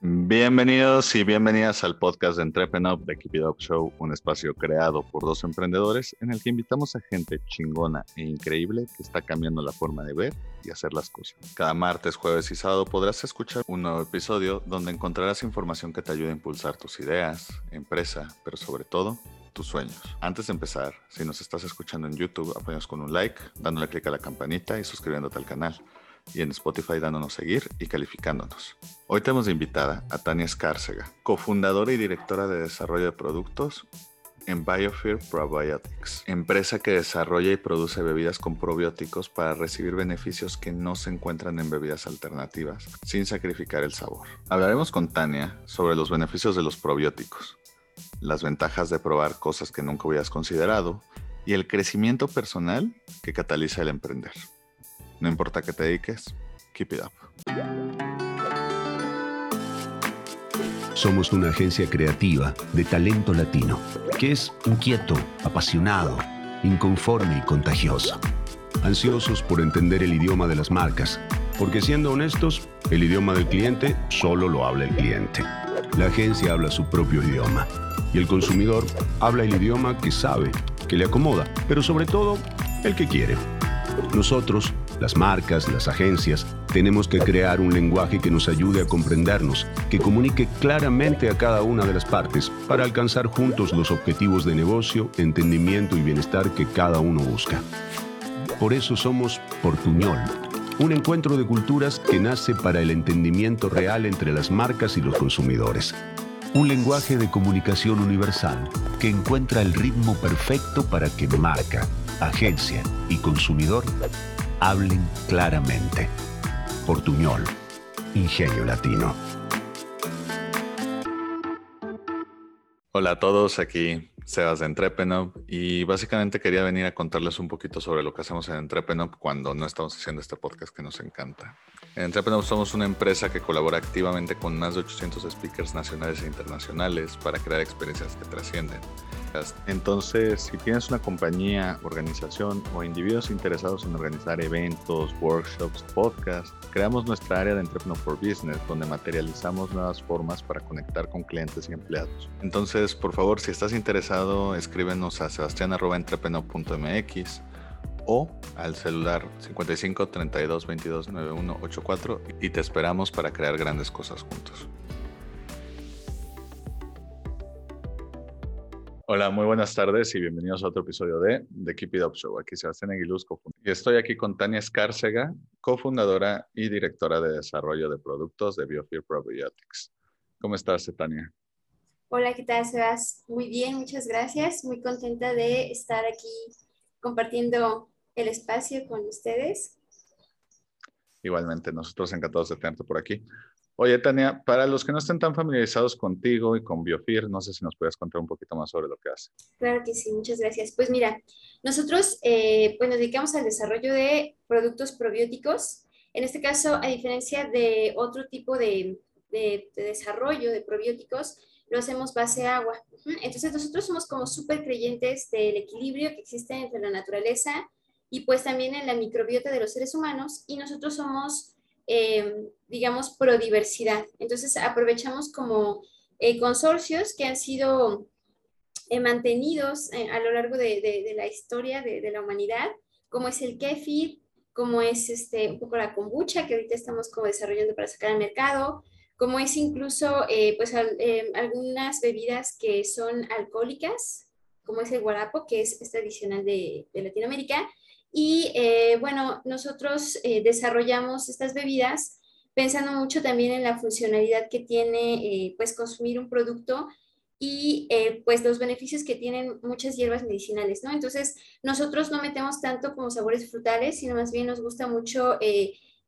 Bienvenidos y bienvenidas al podcast de Entrepreneur de Keep It Up Show, un espacio creado por dos emprendedores en el que invitamos a gente chingona e increíble que está cambiando la forma de ver y hacer las cosas. Cada martes, jueves y sábado podrás escuchar un nuevo episodio donde encontrarás información que te ayude a impulsar tus ideas, empresa, pero sobre todo tus sueños. Antes de empezar, si nos estás escuchando en YouTube, apóyanos con un like, dándole clic a la campanita y suscribiéndote al canal y en Spotify dándonos seguir y calificándonos. Hoy tenemos de invitada a Tania Escárcega, cofundadora y directora de desarrollo de productos en Biofear Probiotics, empresa que desarrolla y produce bebidas con probióticos para recibir beneficios que no se encuentran en bebidas alternativas, sin sacrificar el sabor. Hablaremos con Tania sobre los beneficios de los probióticos, las ventajas de probar cosas que nunca hubieras considerado y el crecimiento personal que cataliza el emprender. No importa qué te dediques, keep it up. Somos una agencia creativa de talento latino, que es inquieto, apasionado, inconforme y contagioso. Ansiosos por entender el idioma de las marcas, porque siendo honestos, el idioma del cliente solo lo habla el cliente. La agencia habla su propio idioma y el consumidor habla el idioma que sabe, que le acomoda, pero sobre todo el que quiere. Nosotros las marcas, las agencias, tenemos que crear un lenguaje que nos ayude a comprendernos, que comunique claramente a cada una de las partes para alcanzar juntos los objetivos de negocio, entendimiento y bienestar que cada uno busca. Por eso somos Portuñol, un encuentro de culturas que nace para el entendimiento real entre las marcas y los consumidores. Un lenguaje de comunicación universal que encuentra el ritmo perfecto para que marca, agencia y consumidor hablen claramente. Portuñol, Ingenio Latino. Hola a todos, aquí Sebas de Entrepenop y básicamente quería venir a contarles un poquito sobre lo que hacemos en Entrepenop cuando no estamos haciendo este podcast que nos encanta. En Entrepenop somos una empresa que colabora activamente con más de 800 speakers nacionales e internacionales para crear experiencias que trascienden. Entonces, si tienes una compañía, organización o individuos interesados en organizar eventos, workshops, podcasts, creamos nuestra área de Entrepreneur for Business, donde materializamos nuevas formas para conectar con clientes y empleados. Entonces, por favor, si estás interesado, escríbenos a sebastian.entrepreneur.mx o al celular 55 32 22 91 84 y te esperamos para crear grandes cosas juntos. Hola, muy buenas tardes y bienvenidos a otro episodio de The Keep It Up Show. Aquí Sebastián Aguiluz, y estoy aquí con Tania Escárcega, cofundadora y directora de desarrollo de productos de Biofear Probiotics. ¿Cómo estás, Tania? Hola, ¿qué tal, Sebas? Muy bien, muchas gracias. Muy contenta de estar aquí compartiendo el espacio con ustedes. Igualmente, nosotros encantados de tenerte por aquí. Oye, Tania, para los que no estén tan familiarizados contigo y con Biofir, no sé si nos puedes contar un poquito más sobre lo que hace. Claro que sí, muchas gracias. Pues mira, nosotros eh, pues nos dedicamos al desarrollo de productos probióticos. En este caso, a diferencia de otro tipo de, de, de desarrollo de probióticos, lo hacemos base agua. Entonces, nosotros somos como súper creyentes del equilibrio que existe entre la naturaleza y pues también en la microbiota de los seres humanos y nosotros somos eh, digamos, prodiversidad. Entonces, aprovechamos como eh, consorcios que han sido eh, mantenidos a lo largo de, la historia de, la humanidad, como es el kefir, como es este, un poco la kombucha, que ahorita estamos como desarrollando para sacar al mercado, como es incluso pues algunas bebidas que son alcohólicas, como es el guarapo, que es, es tradicional de, Latinoamérica, y eh, bueno, nosotros eh, desarrollamos estas bebidas pensando mucho también en la funcionalidad que tiene eh, pues consumir un producto y pues los beneficios que tienen muchas hierbas medicinales, ¿no? Entonces, nosotros no metemos tanto como sabores frutales, sino más bien nos gusta mucho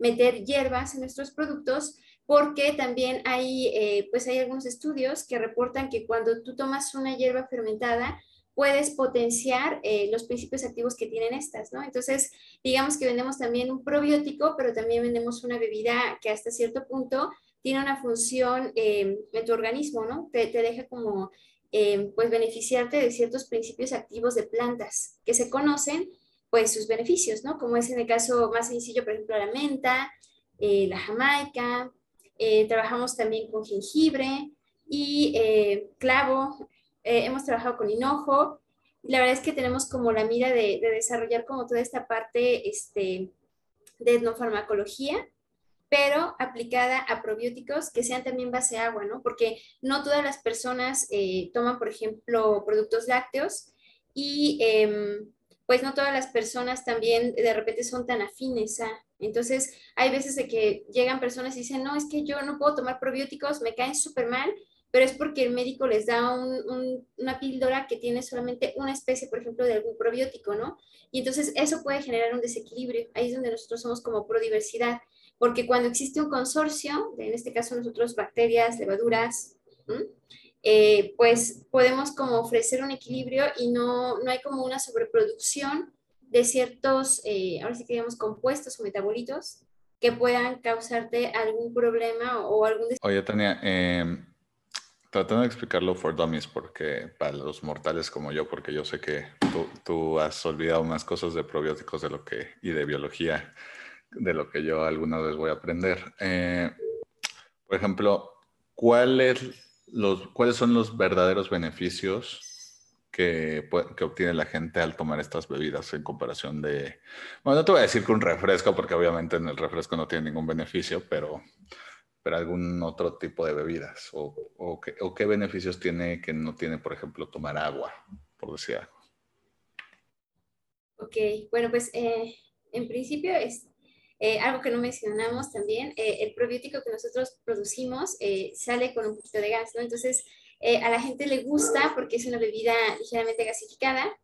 meter hierbas en nuestros productos porque también hay, pues hay algunos estudios que reportan que cuando tú tomas una hierba fermentada, puedes potenciar eh, los principios activos que tienen estas, ¿no? Entonces, digamos que vendemos también un probiótico, pero también vendemos una bebida que hasta cierto punto tiene una función eh, en tu organismo, ¿no? Te, deja como, eh, pues, beneficiarte de ciertos principios activos de plantas que se conocen, pues, sus beneficios, ¿no? Como es en el caso más sencillo, por ejemplo, la menta, la jamaica, trabajamos también con jengibre y clavo, hemos trabajado con hinojo. La verdad es que tenemos como la mira de, de desarrollar como toda esta parte este, de etnofarmacología pero aplicada a probióticos que sean también base agua, ¿no? Porque no todas las personas eh, toman, por ejemplo, productos lácteos y em, pues no todas las personas también de repente son tan afines a. Entonces, hay veces de que llegan personas y dicen, no, es que yo no puedo tomar probióticos, me caen súper mal, pero es porque el médico les da una píldora que tiene solamente una especie, por ejemplo, de algún probiótico, ¿no? Y entonces eso puede generar un desequilibrio. Ahí es donde nosotros somos como prodiversidad porque cuando existe un consorcio, en este caso nosotros bacterias, levaduras, eh, pues podemos como ofrecer un equilibrio y no, no hay como una sobreproducción de ciertos, eh, ahora sí que digamos, compuestos o metabolitos que puedan causarte algún problema o algún... Oye, Tania, em, tratando de explicarlo for dummies, porque para los mortales como yo, porque yo sé que tú, tú has olvidado más cosas de probióticos de lo que, y de biología de lo que yo alguna vez voy a aprender. Eh, por ejemplo, los, ¿cuáles son los verdaderos beneficios que, obtiene la gente al tomar estas bebidas en comparación de... Bueno, no te voy a decir que un refresco, porque obviamente en el refresco no tiene ningún beneficio, pero, pero algún otro tipo de bebidas. O, qué, beneficios tiene que no tiene, por ejemplo, tomar agua, por decir algo. Ok, bueno, pues eh, en principio es, eh, algo que no mencionamos también, eh, el probiótico que nosotros producimos eh, sale con un poquito de gas, ¿no? Entonces, a la gente le gusta porque es una bebida ligeramente gasificada,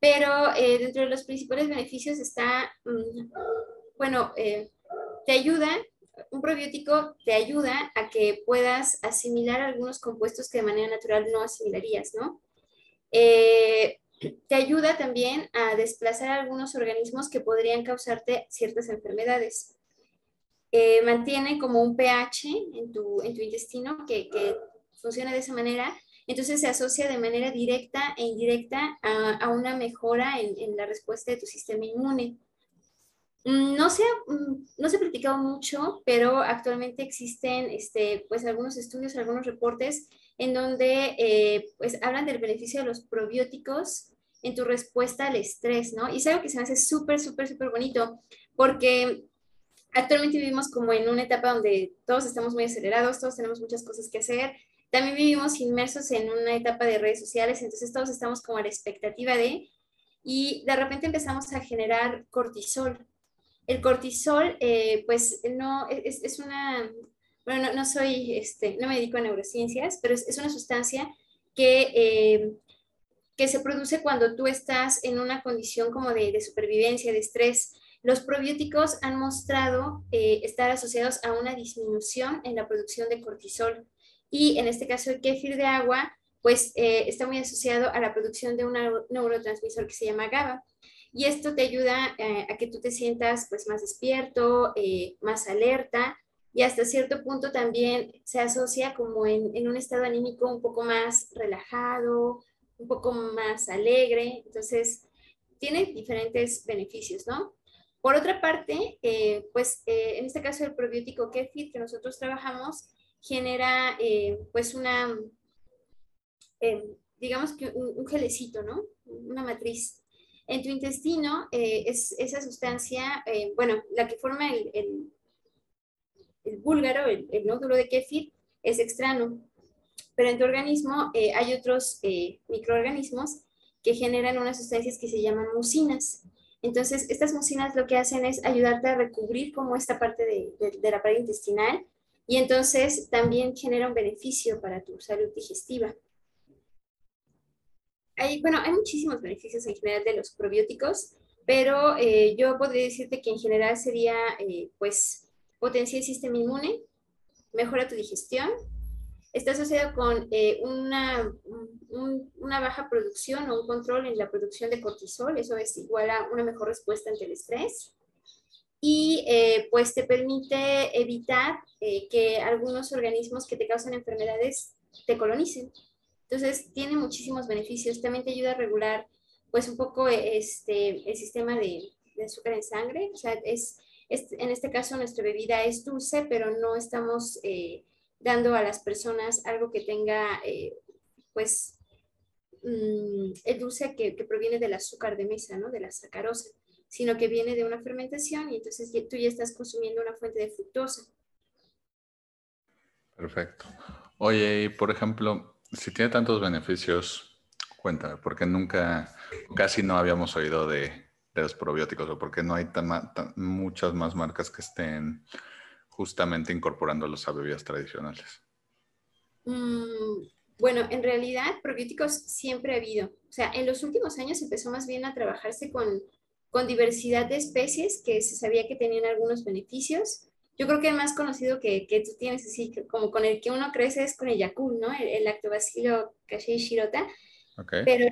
pero dentro de los principales beneficios está, mm, bueno, te ayuda, un probiótico te ayuda a que puedas asimilar algunos compuestos que de manera natural no asimilarías, ¿no? Te ayuda también a desplazar algunos organismos que podrían causarte ciertas enfermedades. Eh, mantiene como un pH en tu, intestino que, que, funciona de esa manera, entonces se asocia de manera directa e indirecta a, una mejora en, en, la respuesta de tu sistema inmune. Mm, no se, mm, no se ha platicado mucho, pero actualmente existen este, pues, algunos estudios, algunos reportes en donde eh, pues hablan del beneficio de los probióticos en tu respuesta al estrés, ¿no? Y es algo que se me hace súper, súper, súper bonito, porque actualmente vivimos como en una etapa donde todos estamos muy acelerados, todos tenemos muchas cosas que hacer, también vivimos inmersos en una etapa de redes sociales, entonces todos estamos como a la expectativa de, y de repente empezamos a generar cortisol. El cortisol, eh, pues no, es, es una bueno, no, soy, este, no me dedico a neurociencias, pero es, una sustancia que, eh, que se produce cuando tú estás en una condición como de, supervivencia, de estrés. Los probióticos han mostrado eh, estar asociados a una disminución en la producción de cortisol y en este caso el kéfir de agua, pues eh, está muy asociado a la producción de un neurotransmisor que se llama GABA. Y esto te ayuda a que tú te sientas pues más despierto, más alerta y hasta cierto punto también se asocia como en, en, un estado anímico un poco más relajado, un poco más alegre, entonces tiene diferentes beneficios, ¿no? Por otra parte, eh, pues eh, en este caso el probiótico Kefir que nosotros trabajamos genera eh, pues una, digamos que un, gelecito, ¿no? Una matriz. En tu intestino es esa sustancia, bueno, la que forma el el búlgaro, el, nódulo de kéfir, es extraño. Pero en tu organismo eh, hay otros eh, microorganismos que generan unas sustancias que se llaman mucinas. Entonces, estas mucinas lo que hacen es ayudarte a recubrir como esta parte de, la pared intestinal y entonces también genera un beneficio para tu salud digestiva. Hay, bueno, hay muchísimos beneficios en general de los probióticos, pero eh, yo podría decirte que en general sería, pues, potencia el sistema inmune, mejora tu digestión, está asociado con eh, una, una, baja producción o un control en la producción de cortisol, eso es igual a una mejor respuesta ante el estrés, y eh, pues te permite evitar eh, que algunos organismos que te causan enfermedades te colonicen. Entonces, tiene muchísimos beneficios, también te ayuda a regular pues un poco este, el sistema de, de azúcar en sangre, o sea, es en este caso nuestra bebida es dulce, pero no estamos eh, dando a las personas algo que tenga, eh, pues, mm, el dulce que, proviene del azúcar de mesa, ¿no? De la sacarosa, sino que viene de una fermentación y entonces tú ya estás consumiendo una fuente de fructosa. Perfecto. Oye, por ejemplo, si tiene tantos beneficios, cuéntame, porque nunca, casi no habíamos oído de, los probióticos o porque no hay tan, muchas más marcas que estén justamente incorporándolos a bebidas tradicionales? Mm, bueno, en realidad probióticos siempre ha habido. O sea, en los últimos años empezó más bien a trabajarse con, con diversidad de especies que se sabía que tenían algunos beneficios. Yo creo que el más conocido que, que tú tienes, así como con el que uno crece, es con el Yakult, ¿no? El, el lactobacilo casei shirota. Okay. Pero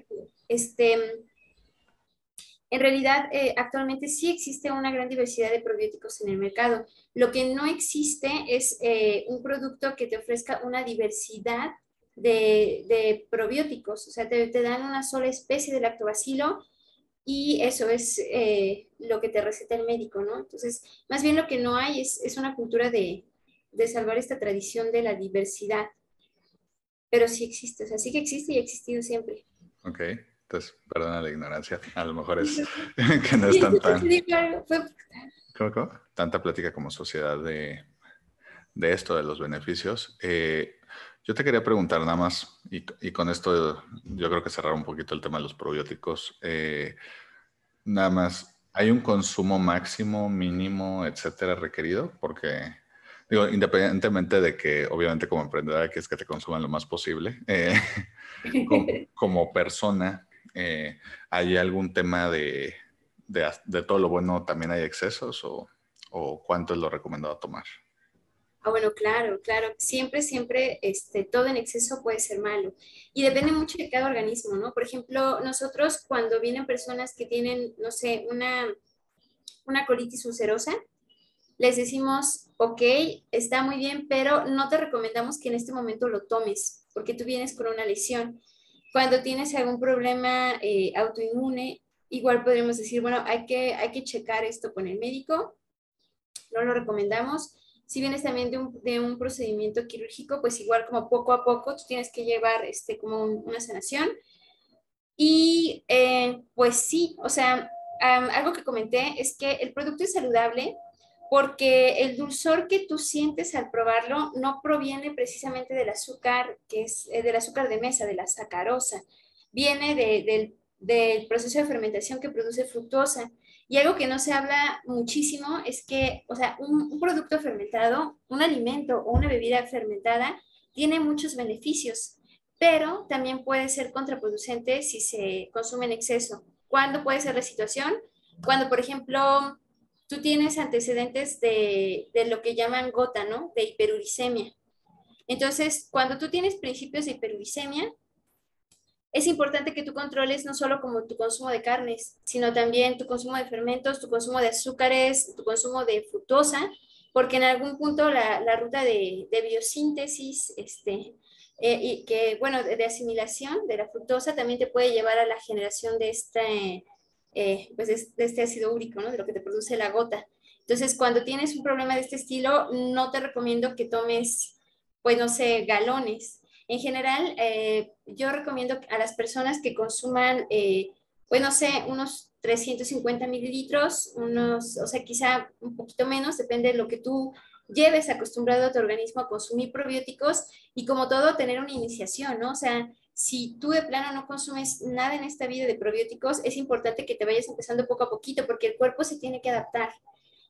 este, en realidad, eh, actualmente sí existe una gran diversidad de probióticos en el mercado. Lo que no existe es eh, un producto que te ofrezca una diversidad de, probióticos. O sea, te, dan una sola especie de lactobacilo y eso es eh, lo que te receta el médico, ¿no? Entonces, más bien lo que no hay es, una cultura de, de, salvar esta tradición de la diversidad. Pero sí existe, o sea, sí que existe y ha existido siempre. Ok. Entonces, perdona la ignorancia. A lo mejor es que no es tan, ¿Cómo, tanta plática como sociedad de, de, esto, de los beneficios. Eh, yo te quería preguntar nada más, y, y, con esto yo creo que cerrar un poquito el tema de los probióticos. Eh, nada más, ¿hay un consumo máximo, mínimo, etcétera, requerido? Porque digo, independientemente de que obviamente como emprendedora es que te consuman lo más posible, eh, como, persona, eh, ¿hay algún tema de, de, todo lo bueno también hay excesos o, o, cuánto es lo recomendado tomar? Ah, bueno, claro, claro. Siempre, siempre, este, todo en exceso puede ser malo. Y depende mucho de cada organismo, ¿no? Por ejemplo, nosotros cuando vienen personas que tienen, no sé, una, una colitis ulcerosa, les decimos, ok, está muy bien, pero no te recomendamos que en este momento lo tomes, porque tú vienes con una lesión. Cuando tienes algún problema eh, autoinmune, igual podríamos decir, bueno, hay que, hay que checar esto con el médico, no lo recomendamos. Si vienes también de un, de un procedimiento quirúrgico, pues igual como poco a poco tú tienes que llevar este, como una sanación. Y eh, pues sí, o sea, algo que comenté es que el producto es saludable porque el dulzor que tú sientes al probarlo no proviene precisamente del azúcar, que es eh, del azúcar de mesa, de la sacarosa, viene del, proceso de fermentación que produce fructosa. Y algo que no se habla muchísimo es que, o sea, un producto fermentado, un alimento o una bebida fermentada, tiene muchos beneficios, pero también puede ser contraproducente si se consume en exceso. ¿Cuándo puede ser la situación? Cuando, por ejemplo, tú tienes antecedentes de, lo que llaman gota, ¿no? De hiperuricemia. Entonces, cuando tú tienes principios de hiperuricemia, es importante que tú controles no solo como tu consumo de carnes, sino también tu consumo de fermentos, tu consumo de azúcares, tu consumo de fructosa, porque en algún punto la, ruta de, biosíntesis, este, eh, y que, bueno, de, de, asimilación de la fructosa también te puede llevar a la generación de este eh, pues de este ácido úrico, ¿no? De lo que te produce la gota. Entonces, cuando tienes un problema de este estilo, no te recomiendo que tomes, pues no sé, galones. En general, eh, yo recomiendo a las personas que consuman, eh, pues no sé, unos 350 mililitros, unos, o sea, quizá un poquito menos, depende de lo que tú lleves acostumbrado a tu organismo a consumir probióticos y como todo, tener una iniciación, ¿no? O sea, si tú de plano no consumes nada en esta vida de probióticos, es importante que te vayas empezando poco a poquito porque el cuerpo se tiene que adaptar.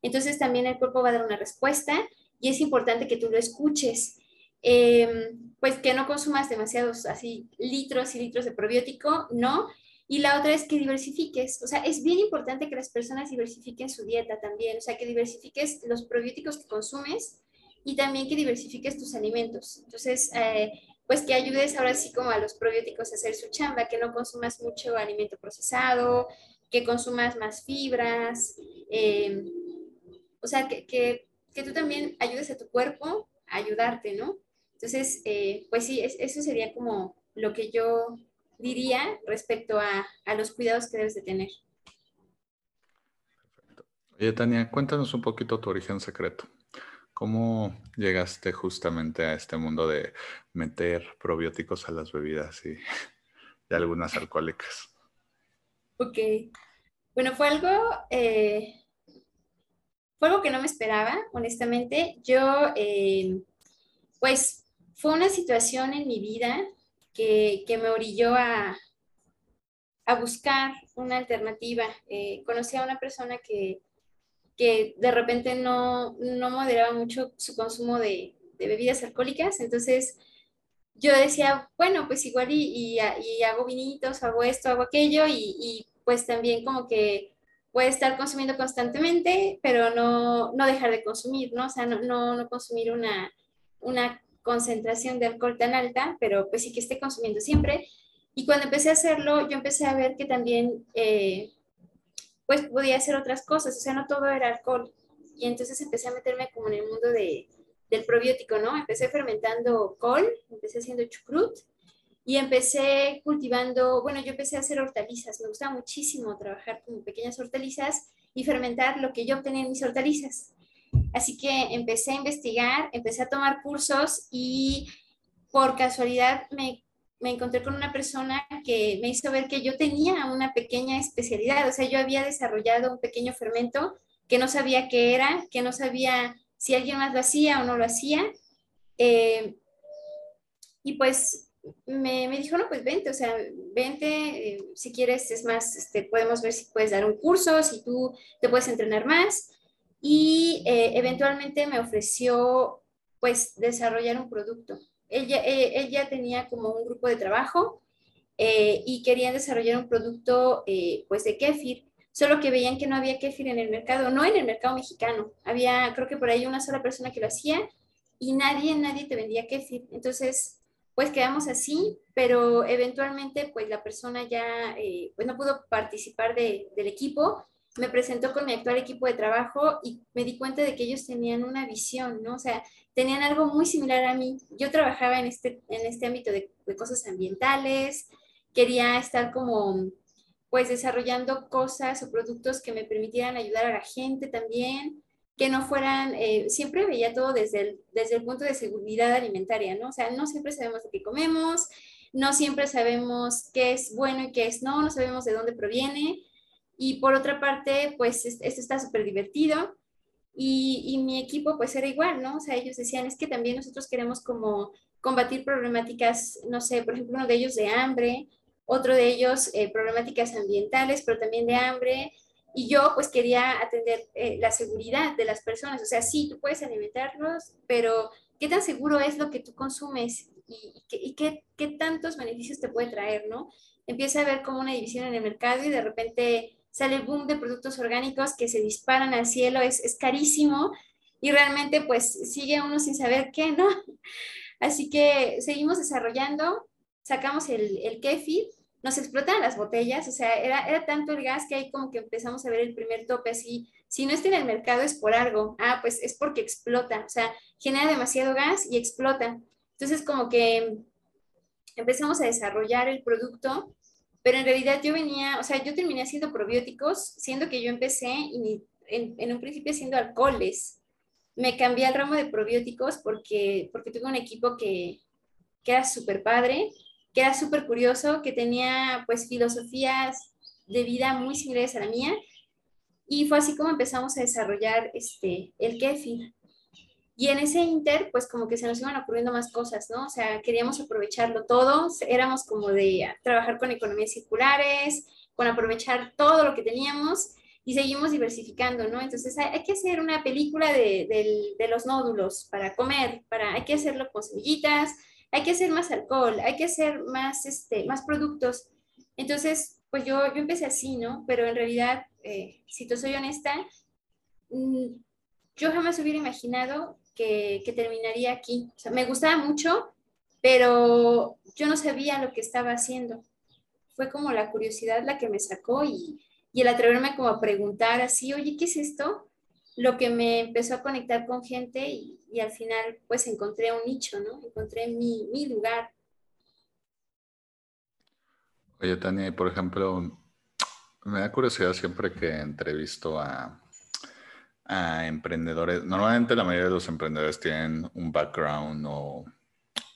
Entonces también el cuerpo va a dar una respuesta y es importante que tú lo escuches. Em, pues que no consumas demasiados así litros y litros de probiótico, no. Y la otra es que diversifiques. O sea, es bien importante que las personas diversifiquen su dieta también. O sea, que diversifiques los probióticos que consumes y también que diversifiques tus alimentos. Entonces, eh, pues que ayudes ahora sí como a los probióticos a hacer su chamba, que no consumas mucho alimento procesado, que consumas más fibras, eh, o sea, que, que, que, tú también ayudes a tu cuerpo a ayudarte, ¿no? Entonces, eh, pues sí, eso sería como lo que yo diría respecto a, a, los cuidados que debes de tener. Perfecto. Oye, Tania, cuéntanos un poquito tu origen secreto. ¿Cómo llegaste justamente a este mundo de meter probióticos a las bebidas y, algunas alcohólicas? Ok. Bueno, fue algo, eh, fue algo que no me esperaba, honestamente. Yo, eh, pues, fue una situación en mi vida que, me orilló a, a, buscar una alternativa. Eh, conocí a una persona que, que de repente no, no moderaba mucho su consumo de, bebidas alcohólicas, entonces yo decía, bueno, pues igual y, y, hago vinitos, hago esto, hago aquello, y, y, pues también como que puede estar consumiendo constantemente, pero no, no dejar de consumir, ¿no? O sea, no, no, no consumir una, una concentración de alcohol tan alta, pero pues sí que esté consumiendo siempre. Y cuando empecé a hacerlo, yo empecé a ver que también eh, pues podía hacer otras cosas, o sea, no todo era alcohol. Y entonces empecé a meterme como en el mundo de, del probiótico, ¿no? Empecé fermentando col, empecé haciendo chucrut y empecé cultivando, bueno, yo empecé a hacer hortalizas, me gustaba muchísimo trabajar con pequeñas hortalizas y fermentar lo que yo obtenía en mis hortalizas. Así que empecé a investigar, empecé a tomar cursos y por casualidad me me encontré con una persona que me hizo ver que yo tenía una pequeña especialidad, o sea, yo había desarrollado un pequeño fermento que no sabía qué era, que no sabía si alguien más lo hacía o no lo hacía. Eh, y pues me, me, dijo, no, pues vente, o sea, vente, eh, si quieres, es más, este, podemos ver si puedes dar un curso, si tú te puedes entrenar más. Y eh, eventualmente me ofreció, pues, desarrollar un producto ella, eh, ella tenía como un grupo de trabajo eh, y querían desarrollar un producto eh, pues de kéfir, solo que veían que no había kéfir en el mercado, no en el mercado mexicano, había creo que por ahí una sola persona que lo hacía y nadie, nadie te vendía kéfir. Entonces, pues quedamos así, pero eventualmente pues la persona ya pues no pudo participar de, del equipo, me presentó con mi actual equipo de trabajo y me di cuenta de que ellos tenían una visión, ¿no? O sea, tenían algo muy similar a mí. Yo trabajaba en este, en este ámbito de, cosas ambientales, quería estar como, pues, desarrollando cosas o productos que me permitieran ayudar a la gente también, que no fueran, eh, siempre veía todo desde el, desde el punto de seguridad alimentaria, ¿no? O sea, no siempre sabemos de qué comemos, no siempre sabemos qué es bueno y qué es no, no sabemos de dónde proviene. Y por otra parte, pues esto está súper divertido y, mi equipo pues era igual, ¿no? O sea, ellos decían, es que también nosotros queremos como combatir problemáticas, no sé, por ejemplo, uno de ellos de hambre, otro de ellos eh, problemáticas ambientales, pero también de hambre. Y yo pues quería atender eh, la seguridad de las personas. O sea, sí, tú puedes alimentarlos, pero ¿qué tan seguro es lo que tú consumes? ¿Y, y qué, qué tantos beneficios te puede traer, no? Empieza a ver como una división en el mercado y de repente sale boom de productos orgánicos que se disparan al cielo, es, es carísimo y realmente pues sigue uno sin saber qué, ¿no? Así que seguimos desarrollando, sacamos el, el kefir, nos explotan las botellas, o sea, era, era tanto el gas que ahí como que empezamos a ver el primer tope así, si no está en el mercado es por algo, ah, pues es porque explota, o sea, genera demasiado gas y explota. Entonces como que empezamos a desarrollar el producto pero en realidad yo venía, o sea, yo terminé haciendo probióticos, siendo que yo empecé en, un principio haciendo alcoholes. Me cambié al ramo de probióticos porque, porque tuve un equipo que, que era súper padre, que era súper curioso, que tenía pues filosofías de vida muy similares a la mía. Y fue así como empezamos a desarrollar este, el kefir. Y en ese inter, pues como que se nos iban ocurriendo más cosas, ¿no? O sea, queríamos aprovecharlo todo, éramos como de trabajar con economías circulares, con aprovechar todo lo que teníamos y seguimos diversificando, ¿no? Entonces hay, que hacer una película de, de, los nódulos para comer, para, hay que hacerlo con semillitas, hay que hacer más alcohol, hay que hacer más, este, más productos. Entonces, pues yo, yo empecé así, ¿no? Pero en realidad, eh, si te soy honesta, mm, yo jamás hubiera imaginado que, terminaría aquí. O sea, me gustaba mucho, pero yo no sabía lo que estaba haciendo. Fue como la curiosidad la que me sacó y, el atreverme como a preguntar así, oye, ¿qué es esto? Lo que me empezó a conectar con gente y, al final pues encontré un nicho, ¿no? Encontré mi, mi lugar. Oye, Tania, por ejemplo, me da curiosidad siempre que entrevisto a, a emprendedores, normalmente la mayoría de los emprendedores tienen un background o,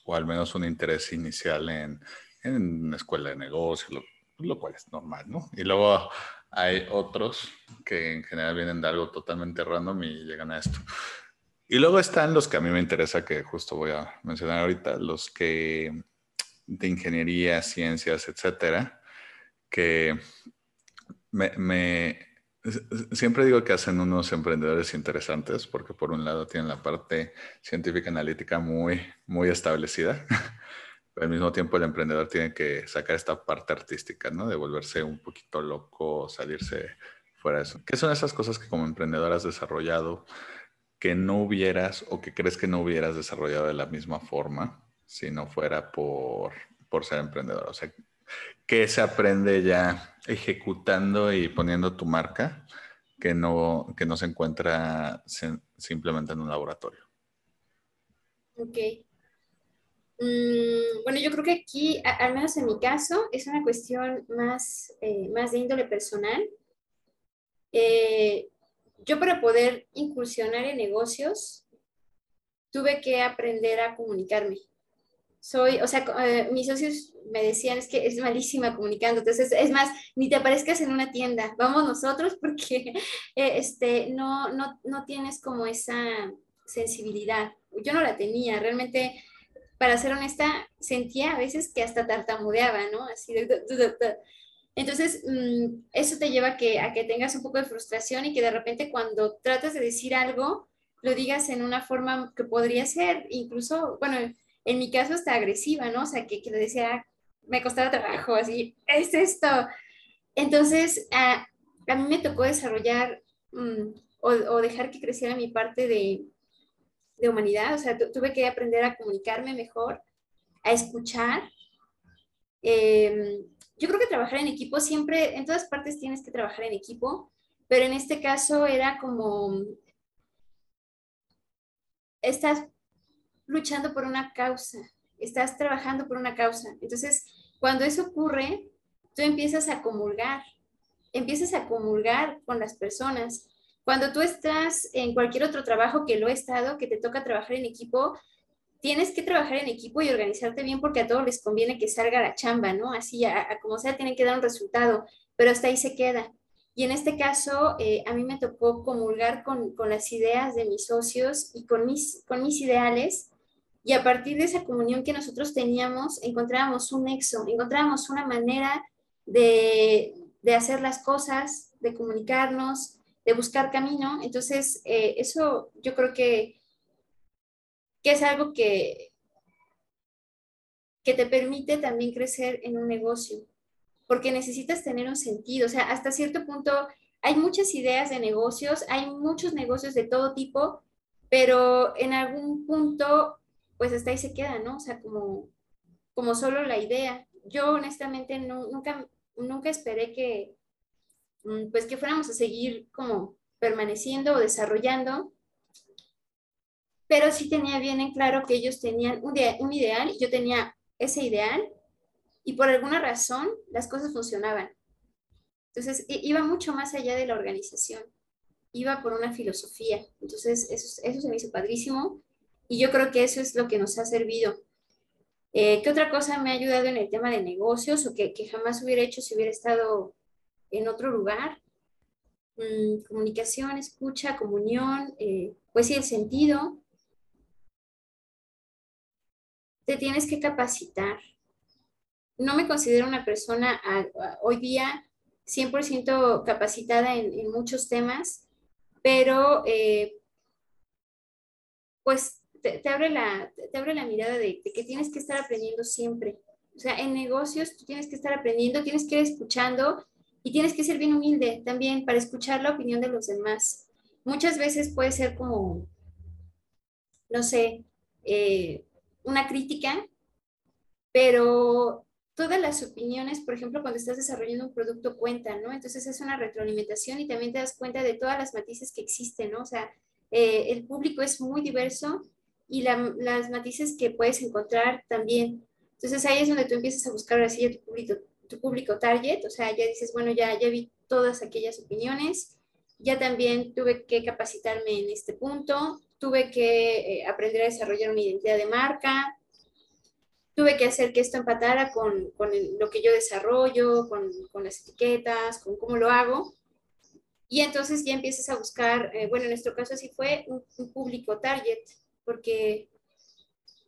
o al menos un interés inicial en, en una escuela de negocios, lo, lo cual es normal, ¿no? Y luego hay otros que en general vienen de algo totalmente random y llegan a esto. Y luego están los que a mí me interesa, que justo voy a mencionar ahorita, los que de ingeniería, ciencias, etcétera, que me, siempre digo que hacen unos emprendedores interesantes, porque por un lado tienen la parte científica analítica muy, muy establecida, pero al mismo tiempo el emprendedor tiene que sacar esta parte artística, ¿no? De volverse un poquito loco, salirse fuera de eso. ¿Qué son esas cosas que como emprendedor has desarrollado que no hubieras o que crees que no hubieras desarrollado de la misma forma si no fuera por, por ser emprendedor? O sea, ¿qué se aprende ya ejecutando y poniendo tu marca que no, que no se encuentra simplemente en un laboratorio? Ok. Mm, bueno, yo creo que aquí, al menos en mi caso, es una cuestión más, eh, más de índole personal. Eh, yo para poder incursionar en negocios, tuve que aprender a comunicarme. Soy, o sea, eh, mis socios me decían, es que es malísima comunicando, entonces es más, ni te aparezcas en una tienda, vamos nosotros porque este, no, no, no tienes como esa sensibilidad. Yo no la tenía, realmente para ser honesta, sentía a veces que hasta tartamudeaba, ¿no? Así de... Entonces, mm, eso te lleva que, a que tengas un poco de frustración y que de repente cuando tratas de decir algo, lo digas en una forma que podría ser incluso, bueno, en mi caso hasta agresiva, ¿no? O sea, que, que decía, me costaba trabajo, así, es esto. Entonces, a, a mí me tocó desarrollar mm, o, o, dejar que creciera mi parte de, de humanidad, o sea, tuve que aprender a comunicarme mejor, a escuchar. Em, yo creo que trabajar en equipo siempre, en todas partes tienes que trabajar en equipo, pero en este caso era como, estás luchando por una causa, estás trabajando por una causa. Entonces, cuando eso ocurre, tú empiezas a comulgar, empiezas a comulgar con las personas cuando tú estás en cualquier otro trabajo que lo he estado, que te toca trabajar en equipo, tienes que trabajar en equipo y organizarte bien porque a todos les conviene que salga la chamba, ¿no? Así, a, como sea, tienen que dar un resultado, pero hasta ahí se queda. Y en este caso, eh, a mí me tocó comulgar con, con, las ideas de mis socios y con mis, con mis ideales. Y a partir de esa comunión que nosotros teníamos, encontrábamos un nexo, encontrábamos una manera de, de hacer las cosas, de comunicarnos, de buscar camino. Entonces, eh, eso yo creo que, que es algo que, que te permite también crecer en un negocio, porque necesitas tener un sentido. O sea, hasta cierto punto hay muchas ideas de negocios, hay muchos negocios de todo tipo, pero en algún punto, pues hasta ahí se queda, ¿no? O sea, como, como solo la idea. Yo honestamente nunca, nunca esperé que, Mm, pues que fuéramos a seguir como permaneciendo o desarrollando, pero sí tenía bien en claro que ellos tenían un, un ideal y yo tenía ese ideal y por alguna razón las cosas funcionaban. Entonces iba mucho más allá de la organización, iba por una filosofía. Entonces eso, eso se me hizo padrísimo y yo creo que eso es lo que nos ha servido. Eh, ¿Qué otra cosa me ha ayudado en el tema de negocios o que, que jamás hubiera hecho si hubiera estado en otro lugar. Mm, comunicación, escucha, comunión, eh, pues sí, el sentido. Te tienes que capacitar. No me considero una persona hoy día 100% capacitada en, muchos temas, pero eh, pues te, abre la, te abre la mirada de, de, que tienes que estar aprendiendo siempre. O sea, en negocios tú tienes que estar aprendiendo, tienes que ir escuchando y tienes que ser bien humilde también para escuchar la opinión de los demás. Muchas veces puede ser como, no sé, eh, una crítica, pero todas las opiniones, por ejemplo, cuando estás desarrollando un producto cuentan, ¿no? Entonces es una retroalimentación y también te das cuenta de todas las matices que existen, ¿no? O sea, eh, el público es muy diverso y las matices que puedes encontrar también. Entonces ahí es donde tú empiezas a buscar así a tu público, tu público target, o sea, ya dices, bueno, ya, ya vi todas aquellas opiniones ya también tuve que capacitarme en este punto, tuve que eh, aprender a desarrollar una identidad de marca, tuve que hacer que esto empatara con, con lo que yo desarrollo, con, con, las etiquetas, con cómo lo hago. Y entonces ya empiezas a buscar, eh, bueno, en nuestro caso así fue, un, un, público target, porque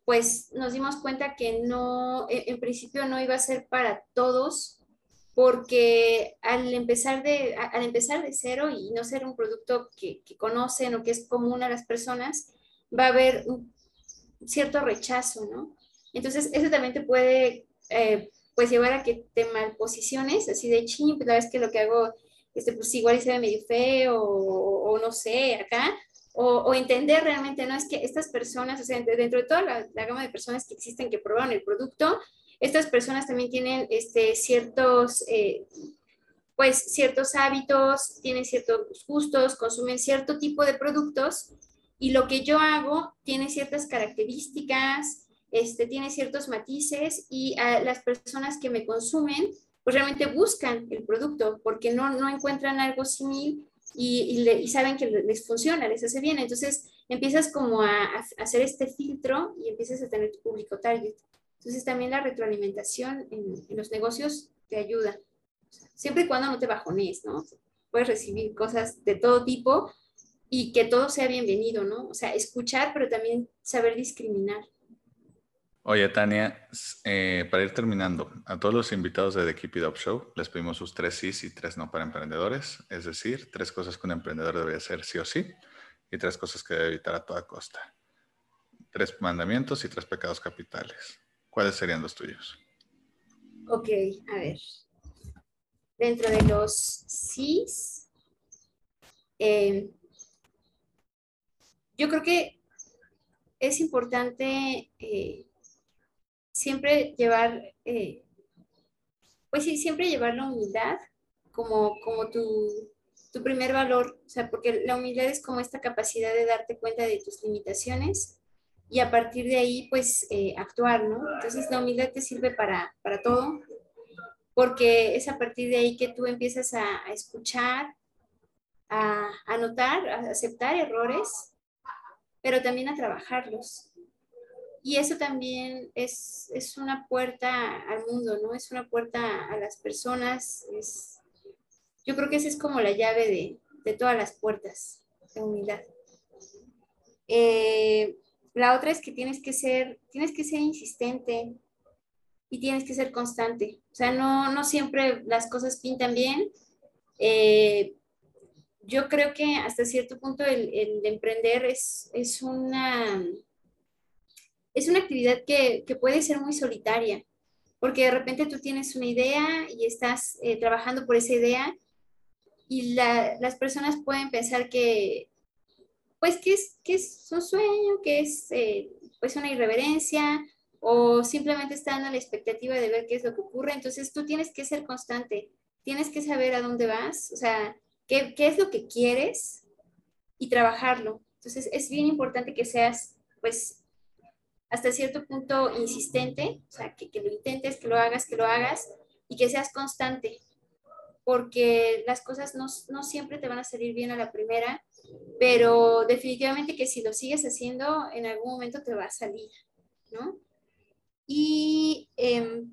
pues nos dimos cuenta que no, en principio no iba a ser para todos, porque al empezar de, al empezar de cero y no ser un producto que, que conocen o que es común a las personas, va a haber un cierto rechazo, ¿no? Entonces, eso también te puede, eh, pues, llevar a que te malposiciones, así de ching, pues la vez que lo que hago, este, pues igual se ve medio feo, o, o no sé, acá, o, entender realmente, no es que estas personas, o sea, dentro de toda la, gama de personas que existen que probaron el producto, estas personas también tienen este, ciertos, eh, pues, ciertos hábitos, tienen ciertos gustos, consumen cierto tipo de productos y lo que yo hago tiene ciertas características, este, tiene ciertos matices y las personas que me consumen, pues realmente buscan el producto porque no, no encuentran algo similar y, saben que les funciona, les hace bien. Entonces empiezas como a, a, hacer este filtro y empiezas a tener tu público target. Entonces también la retroalimentación en, en los negocios te ayuda. Siempre y cuando no te bajones, ¿no? Puedes recibir cosas de todo tipo y que todo sea bienvenido, ¿no? O sea, escuchar, pero también saber discriminar. Oye, Tania, eh, para ir terminando, a todos los invitados de The Keep It Up Show les pedimos sus tres sí y tres no para emprendedores, es decir, tres cosas que un emprendedor debe hacer sí o sí y tres cosas que debe evitar a toda costa. Tres mandamientos y tres pecados capitales. ¿Cuáles serían los tuyos? Ok, a ver. Dentro de los sís, eh, yo creo que es importante eh, siempre llevar, eh, pues sí, siempre llevar la humildad como, como tu, tu primer valor, o sea, porque la humildad es como esta capacidad de darte cuenta de tus limitaciones y a partir de ahí, pues, eh, actuar, ¿no? Entonces, la humildad te sirve para, para, todo, porque es a partir de ahí que tú empiezas a, a escuchar, a, a, notar, a aceptar errores, pero también a trabajarlos. Y eso también es, es, una puerta al mundo, ¿no? Es una puerta a las personas. Es, yo creo que esa es como la llave de, de todas las puertas de humildad. Eh, la otra es que tienes que ser, tienes que ser insistente y tienes que ser constante. O sea, no, no siempre las cosas pintan bien. Eh, yo creo que hasta cierto punto el, el emprender es, es una es una actividad que, que, puede ser muy solitaria, porque de repente tú tienes una idea y estás eh, trabajando por esa idea y la, las personas pueden pensar que, pues, que es, que es un sueño, que es eh, pues una irreverencia o simplemente están a la expectativa de ver qué es lo que ocurre. Entonces tú tienes que ser constante, tienes que saber a dónde vas, o sea, qué, qué es lo que quieres y trabajarlo. Entonces es bien importante que seas, pues, hasta cierto punto insistente, o sea, que, que, lo intentes, que lo hagas, que lo hagas y que seas constante, porque las cosas no, no, siempre te van a salir bien a la primera, pero definitivamente que si lo sigues haciendo, en algún momento te va a salir, ¿no? Y eh,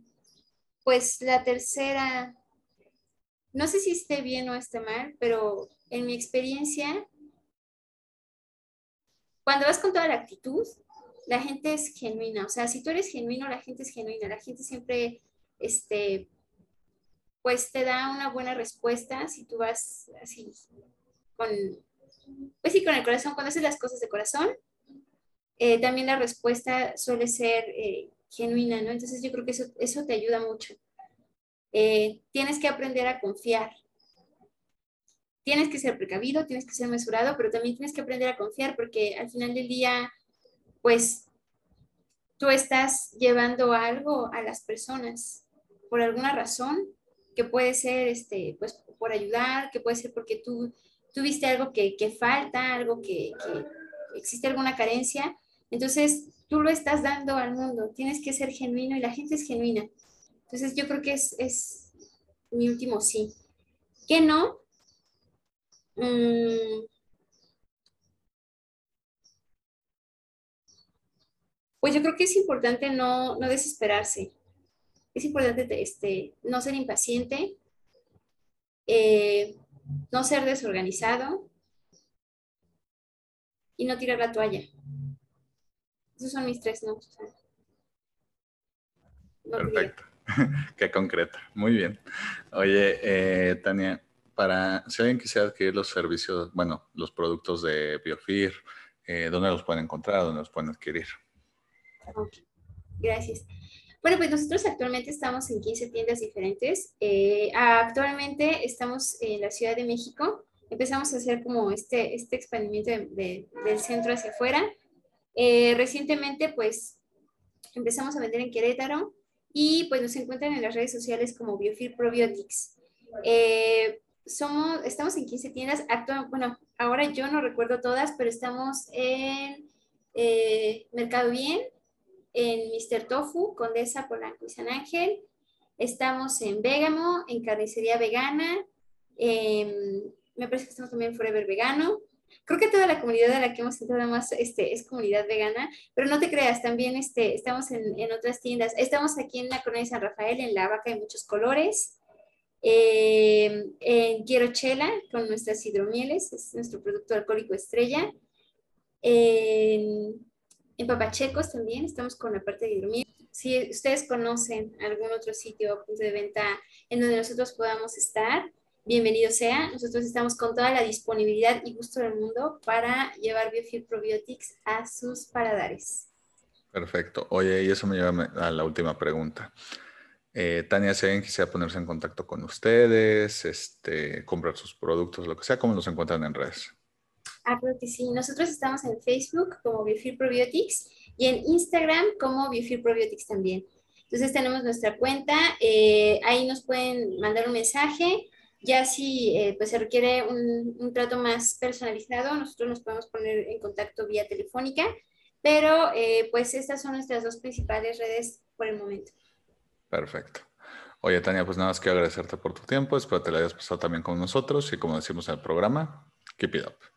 pues la tercera, no sé si esté bien o esté mal, pero en mi experiencia, cuando vas con toda la actitud, la gente es genuina, o sea, si tú eres genuino, la gente es genuina, la gente siempre, este, pues te da una buena respuesta si tú vas así, con, pues sí, con el corazón, cuando haces las cosas de corazón, eh, también la respuesta suele ser eh, genuina, ¿no? Entonces yo creo que eso, eso te ayuda mucho. Eh, tienes que aprender a confiar. Tienes que ser precavido, tienes que ser mesurado, pero también tienes que aprender a confiar porque al final del día pues tú estás llevando algo a las personas por alguna razón, que puede ser este, pues, por ayudar, que puede ser porque tú tuviste algo que, que falta, algo que, existe alguna carencia. Entonces, tú lo estás dando al mundo, tienes que ser genuino y la gente es genuina. Entonces, yo creo que es, es mi último sí. ¿Qué no? Mm. Pues yo creo que es importante no, desesperarse. Es importante este, no ser impaciente, eh, no ser desorganizado y no tirar la toalla. Esos son mis tres no. Perfecto. Qué concreta. Muy bien. Oye, eh, Tania, para si alguien quisiera adquirir los servicios, bueno, los productos de Biofir, eh, ¿dónde los pueden encontrar? ¿Dónde los pueden adquirir? Gracias. Bueno, pues nosotros actualmente estamos en 15 tiendas diferentes. Eh, actualmente estamos en la Ciudad de México. Empezamos a hacer como este, este expandimiento del centro hacia afuera. Eh, recientemente, pues, empezamos a vender en Querétaro y pues nos encuentran en las redes sociales como Biofil Probiotics. Eh, somos, estamos en 15 tiendas. Actual, bueno, ahora yo no recuerdo todas, pero estamos en eh, Mercado Bien, en Mr. Tofu, Condesa, Polanco y San Ángel. Estamos en Vegamo, en Carnicería Vegana. me parece que estamos también en Forever Vegano creo que toda la comunidad de la que hemos entrado más este, es comunidad vegana, pero no te creas, también este, estamos en, en otras tiendas. Estamos aquí en la colonia de San Rafael, en la vaca de muchos colores, eh, en Quiero Chela, con nuestras hidromieles, es nuestro producto alcohólico estrella. En, en Papachecos también estamos con la parte de hidromiel. Si ustedes conocen algún otro sitio o punto de venta en donde nosotros podamos estar, bienvenido sea. Nosotros estamos con toda la disponibilidad y gusto del mundo para llevar Biofil Probiotics a sus paladares. Perfecto. Oye, y eso me lleva a la última pregunta. Eh, Tania, si quisiera ponerse en contacto con ustedes, este, comprar sus productos, lo que sea, ¿cómo los encuentran en redes? Ah, creo que sí. Nosotros estamos en Facebook como Biofil Probiotics y en Instagram como Biofil Probiotics también. Entonces tenemos nuestra cuenta, eh, ahí nos pueden mandar un mensaje ya si eh, pues se requiere un, trato más personalizado, nosotros nos podemos poner en contacto vía telefónica, pero eh, pues estas son nuestras dos principales redes por el momento. Perfecto. Oye, Tania, pues nada más quiero agradecerte por tu tiempo, espero que te la hayas pasado también con nosotros y como decimos en el programa, keep it up.